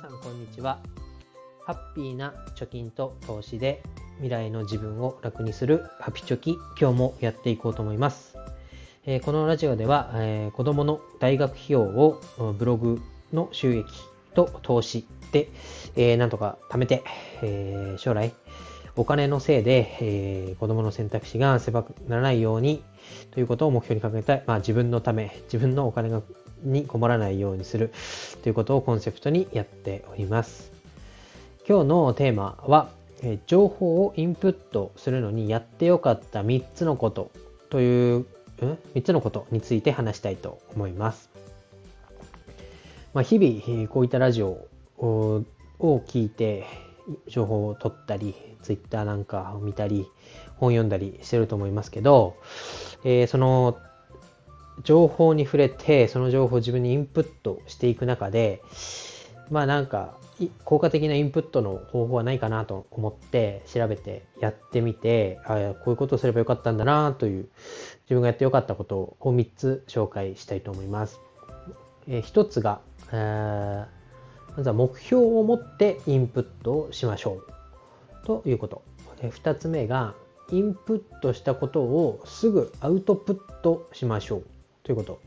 さんこんにちは。ハッピーな貯金と投資で未来の自分を楽にするハピチョキ今日もやっていこうと思います、えー、このラジオでは、えー、子供の大学費用をブログの収益と投資で、えー、なんとか貯めて、えー、将来お金のせいで、えー、子供の選択肢が狭くならないようにということを目標に掲げたい、まあ、自分のため、自分のお金がに困らないようにするということをコンセプトにやっております。今日のテーマは、え情報をインプットするのにやってよかった3つのことという、ん、3つのことについて話したいと思います。まあ、日々こういったラジオを聞いて情報を取ったり、ツイッターなんかを見たり、本読んだりしてると思いますけど、えー、その情報に触れて、その情報を自分にインプットしていく中で、まあなんか、効果的なインプットの方法はないかなと思って調べてやってみて、あこういうことをすればよかったんだなという自分がやってよかったことを3つ紹介したいと思います。えー、1つが、えー、まずは目標を持ってインプットをしましょうということ。2つ目がインプットしたことをすぐアウトプットしましょうということ。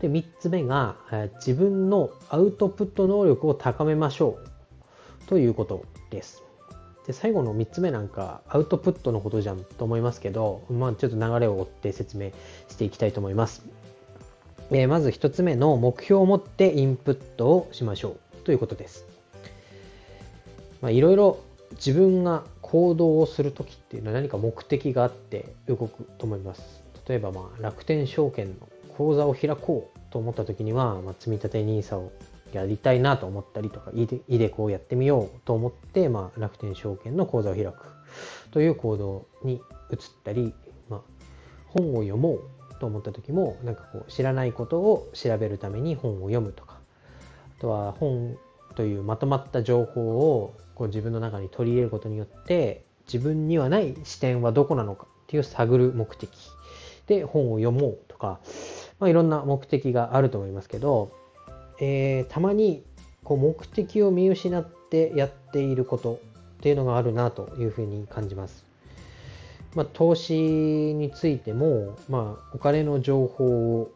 で、3つ目が、え自分のアウトプット能力を高めましょうということです。で、最後の3つ目なんか、アウトプットのことじゃんと思いますけど、まあ、ちょっと流れを追って説明していきたいと思います。え、まず1つ目の目標を持ってインプットをしましょうということです。まあ、いろいろ自分が行動をするときっていうのは何か目的があって動くと思います。例えばまあ楽天証券の口座を開こうと思った時には、まあ、積立 NISA をやりたいなと思ったりとか、イデコをやってみようと思って、まあ、楽天証券の口座を開くという行動に移ったり、まあ、本を読もうと思った時も、なんかこう、知らないことを調べるために本を読むとか、あとは本というまとまった情報をこう自分の中に取り入れることによって、自分にはない視点はどこなのかっていう探る目的で本を読もうとか、まあ、いろんな目的があると思いますけど、えー、たまにこう目的を見失ってやっていることっていうのがあるなというふうに感じます。まあ、投資についても、まあ、お金の情報を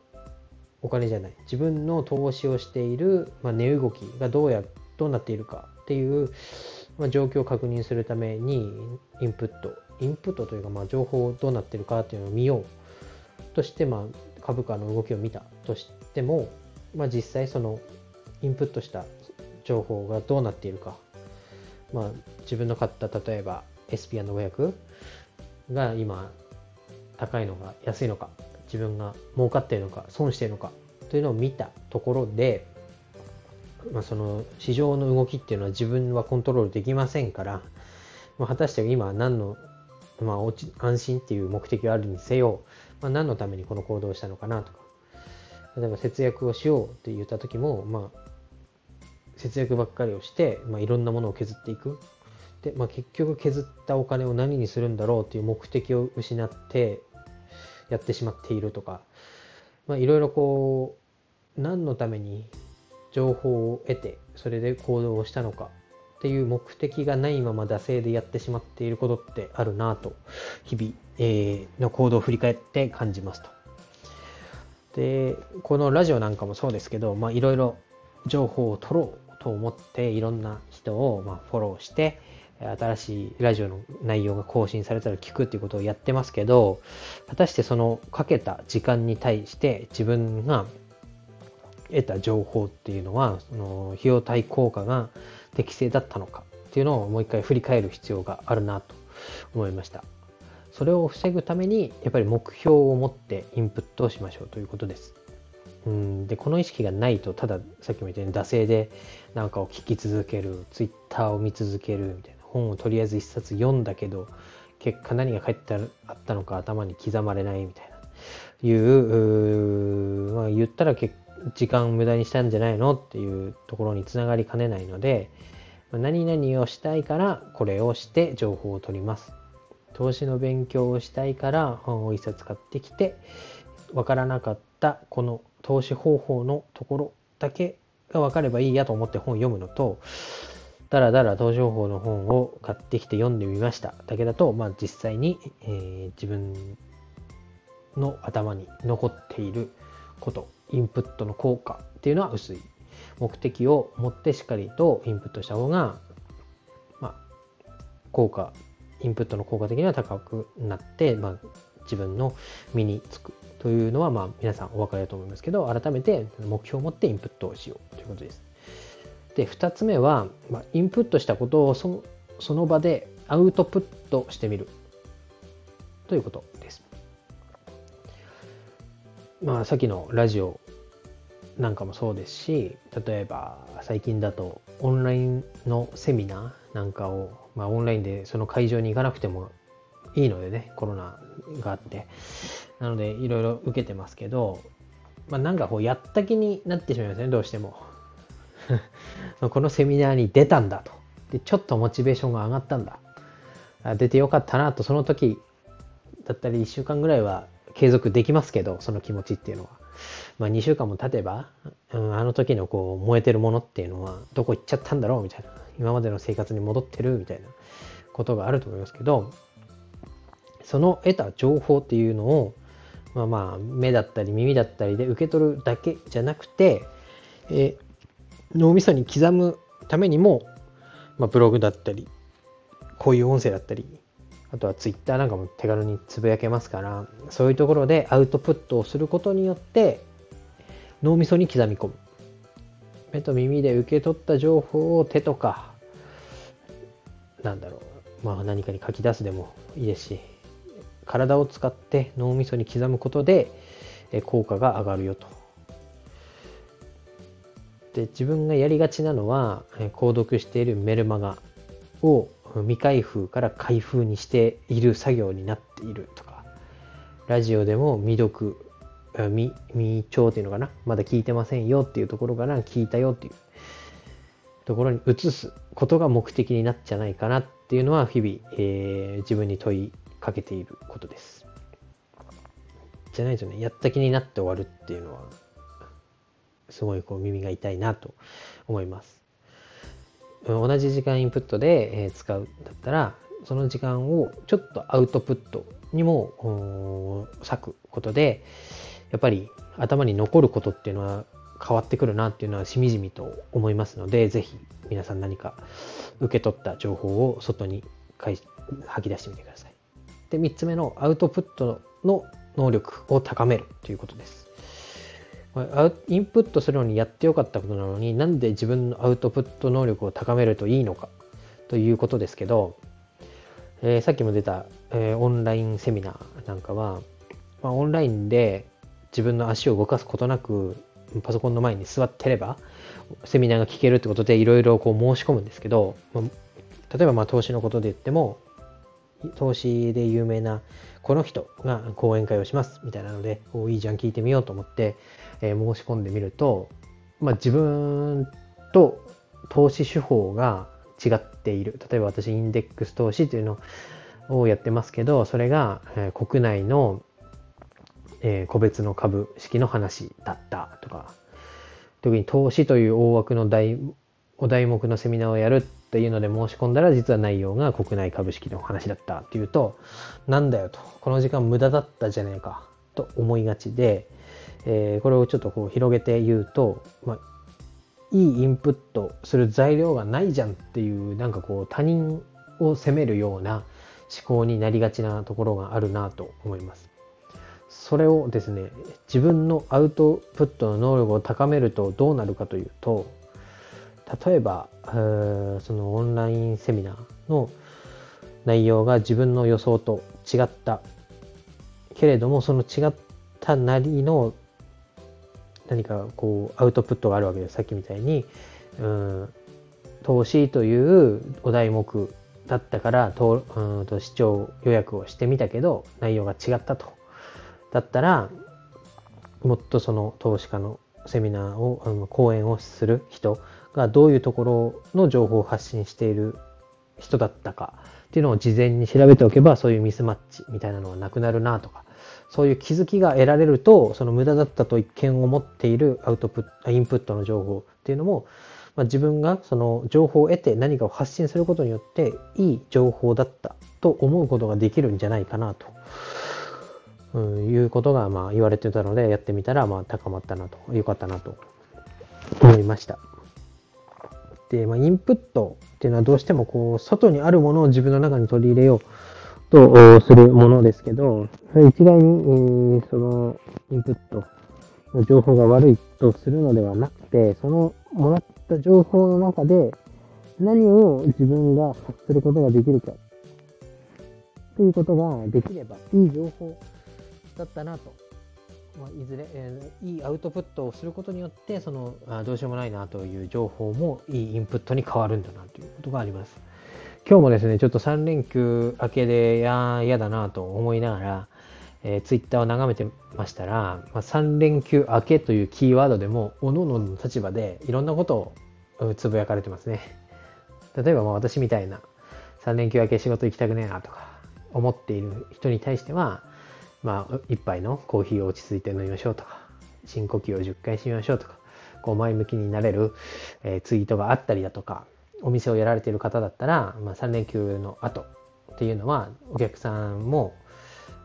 お金じゃない自分の投資をしている、まあ、値動きがどうやどうなっているかっていう、まあ、状況を確認するためにインプットインプットというか、まあ、情報どうなっているかっていうのを見ようとして、まあ、株価の動きを見たとしても、まあ、実際そのインプットした情報がどうなっているか、まあ、自分の買った例えば SP&500 が今高いのか安いのか自分が儲かっているのか損しているのかというのを見たところで、まあ、その市場の動きっていうのは自分はコントロールできませんから、まあ、果たして今何の、まあ、安心っていう目的があるにせよまあ、何のためにこの行動をしたのかなとか、例えば節約をしようって言った時も、まあ、節約ばっかりをして、まあ、いろんなものを削っていく。で、まあ、結局削ったお金を何にするんだろうっていう目的を失ってやってしまっているとか、まあ、いろいろこう、何のために情報を得て、それで行動をしたのか。っていう目的がないまま惰性でやってしまっていることってあるなと、日々、えー、の行動を振り返って感じますと。で、このラジオなんかもそうですけど、まあいろいろ情報を取ろうと思っていろんな人をまフォローして、新しいラジオの内容が更新されたら聞くっていうことをやってますけど、果たしてそのかけた時間に対して自分が得た情報っていうのは、その費用対効果が適正だったのかっていうのをもう一回振り返る必要があるなと思いました。それを防ぐためにやっぱり目標を持ってインプットをしましょうということです。うんでこの意識がないとたださっきも言ったように惰性で何かを聞き続けるツイッターを見続けるみたいな本をとりあえず一冊読んだけど結果何が返ってあったのか頭に刻まれないみたいないうまあ、言ったら結時間無駄にしたんじゃないのっていうところにつながりかねないので、何々をしたいからこれをして情報を取ります。投資の勉強をしたいから本を一冊買ってきて、わからなかったこの投資方法のところだけが分かればいいやと思って本を読むのと、だらだら同情報の本を買ってきて読んでみましただけだと、まあ、実際に、えー、自分の頭に残っていることインプットの効果っていうのは薄い目的を持ってしっかりとインプットした方が、まあ、効果インプットの効果的には高くなって、まあ、自分の身につくというのは、まあ、皆さんお分かりだと思いますけど改めて目標を持ってインプットをしようということです。で2つ目は、まあ、インプットしたことをそその場でアウトプットしてみるということです。まあさっきのラジオなんかもそうですし例えば最近だとオンラインのセミナーなんかを、まあ、オンラインでその会場に行かなくてもいいのでねコロナがあって。なのでいろいろ受けてますけど、まあ、なんかこうやった気になってしまいますねどうしても。このセミナーに出たんだと。でちょっとモチベーションが上がったんだ。出てよかったなと。その時だったり1週間ぐらいは継続できますけどその気持ちっていうのは。まあ、2週間も経てば、うん、あの時のこう燃えてるものっていうのはどこ行っちゃったんだろうみたいな。今までの生活に戻ってるみたいなことがあると思いますけどその得た情報っていうのをまあまあ目だったり耳だったりで受け取るだけじゃなくて、え、脳みそに刻むためにも、まあ、ブログだったりこういう音声だったりあとはツイッターなんかも手軽につぶやけますから、そういうところでアウトプットをすることによって、脳みそに刻み込む。目と耳で受け取った情報を手とか、なんだろう、まあ何かに書き出すでもいいですし、体を使って脳みそに刻むことで効果が上がるよと。で自分がやりがちなのは購読しているメルマガを未開封から開封にしている作業になっているとか、ラジオでも未読、未、未聴っていうのかな？まだ聞いてませんよっていうところから聞いたよっていうところに移すことが目的になっちゃないかなっていうのは日々、えー、自分に問いかけていることです。じゃないとね、やった気になって終わるっていうのは、すごいこう耳が痛いなと思います。同じ時間インプットで使うだったらその時間をちょっとアウトプットにも割くことでやっぱり頭に残ることっていうのは変わってくるなっていうのはしみじみと思いますのでぜひ皆さん何か受け取った情報を外に吐き出してみてください。で3つ目のアウトプットの能力を高めるということです。インプットするのにやってよかったことなのになんで自分のアウトプット能力を高めるといいのかということですけど、えー、さっきも出た、えー、オンラインセミナーなんかは、まあ、オンラインで自分の足を動かすことなくパソコンの前に座ってればセミナーが聞けるってことでいろいろこう申し込むんですけど、まあ、例えばまあ投資のことで言っても投資で有名なこの人が講演会をしますみたいなので、おいいじゃん聞いてみようと思って、えー、申し込んでみると、まあ、自分と投資手法が違っている。例えば私インデックス投資というのをやってますけど、それが、えー、国内の、えー、個別の株式の話だったとか、特に投資という大枠の大お題目のセミナーをやるっていうので申し込んだら実は内容が国内株式の話だったっていうとなんだよとこの時間無駄だったじゃねえかと思いがちで、えー、これをちょっとこう広げて言うと、まあ、いいインプットする材料がないじゃんっていうなんかこう他人を責めるような思考になりがちなところがあるなと思います。それをですね自分のアウトプットの能力を高めるとどうなるかというと例えば、そのオンラインセミナーの内容が自分の予想と違った。けれどもその違ったなりの何かこうアウトプットがあるわけです。さっきみたいに。うん。投資というお題目だったからとうんと視聴予約をしてみたけど内容が違ったと。だったらもっとその投資家のセミナーを、うん、講演をする人がどういうところの情報を発信している人だったかっていうのを事前に調べておけばそういうミスマッチみたいなのはなくなるなとかそういう気づきが得られると、その無駄だったと一見思っているアウトプット、インプットの情報っていうのも、まあ、自分がその情報を得て何かを発信することによっていい情報だったと思うことができるんじゃないかなと、うん、いうことがまあ言われてたのでやってみたらまあ高まったなと、良かったなと思いました。で、まあ、インプットっていうのはどうしてもこう外にあるものを自分の中に取り入れようとするものですけど、一概に、えー、そのインプットの情報が悪いとするのではなくて、そのもらった情報の中で何を自分が発することができるかということができればいい情報だったなと。まあ、いずれ、えー、いいアウトプットをすることによって、そのあどうしようもないなという情報もいいインプットに変わるんだなということがあります。今日もですね、ちょっと3連休明けで、や嫌だなと思いながら、えー、ツイッターを眺めてましたら、まあ、3連休明けというキーワードでも、各々の立場でいろんなことをつぶやかれてますね。例えばまあ私みたいな、3連休明け仕事行きたくねえなとか思っている人に対しては、まあ、一杯のコーヒーを落ち着いて飲みましょうとか、深呼吸を10回しましょうとか、こう前向きになれる、え、ツイートがあったりだとか、お店をやられている方だったら、まあ、3連休の後っていうのはお客さんも、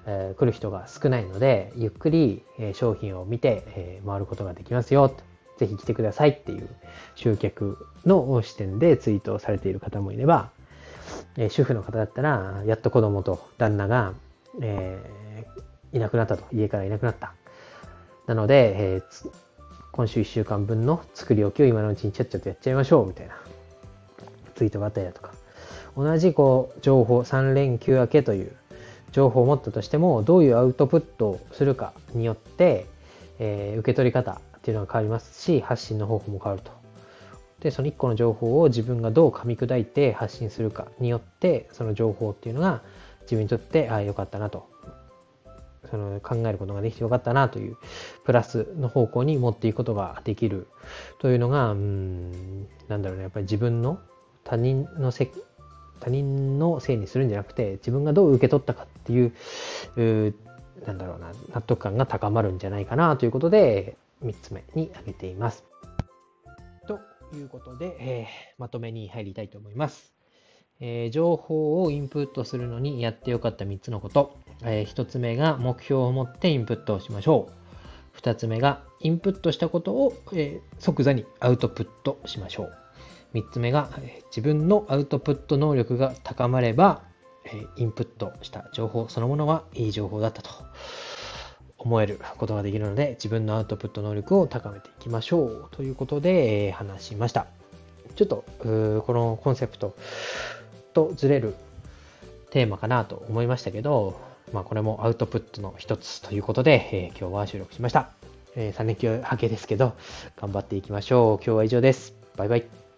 えー、来る人が少ないのでゆっくり、え、商品を見て、え、回ることができますよと。ぜひ来てくださいっていう集客の視点でツイートをされている方もいれば、え、主婦の方だったらやっと子供と旦那が、えー、いなくなったと。家からいなくなった。なので、えー、今週1週間分の作り置きを今のうちにちゃっちゃとやっちゃいましょう。みたいな。ツイートがあったりだとか、同じこう情報、3連休明けという情報を持ったとしても、どういうアウトプットをするかによって、えー、受け取り方っていうのが変わりますし、発信の方法も変わると。で、その1個の情報を自分がどう噛み砕いて発信するかによって、その情報っていうのが自分にとって、ああ、よかったなと。その考えることができてよかったなというプラスの方向に持っていくことができるというのが、うん、なんだろうね、やっぱり自分の他人のせ他人のせいにするんじゃなくて自分がどう受け取ったかっていううなんだろうな納得感が高まるんじゃないかなということで3つ目に挙げています。ということで、えー、まとめに入りたいと思います。えー、情報をインプットするのにやってよかった3つのこと。えー、1つ目が目標を持ってインプットをしましょう。2つ目がインプットしたことを、えー、即座にアウトプットしましょう。3つ目が自分のアウトプット能力が高まればインプットした情報そのものはいい情報だったと思えることができるので自分のアウトプット能力を高めていきましょうということで話しましたちょっとこのコンセプトとずれるテーマかなと思いましたけど、まあ、これもアウトプットの一つということで、えー、今日は収録しました、えー、3連休明けですけど頑張っていきましょう。今日は以上です。バイバイ。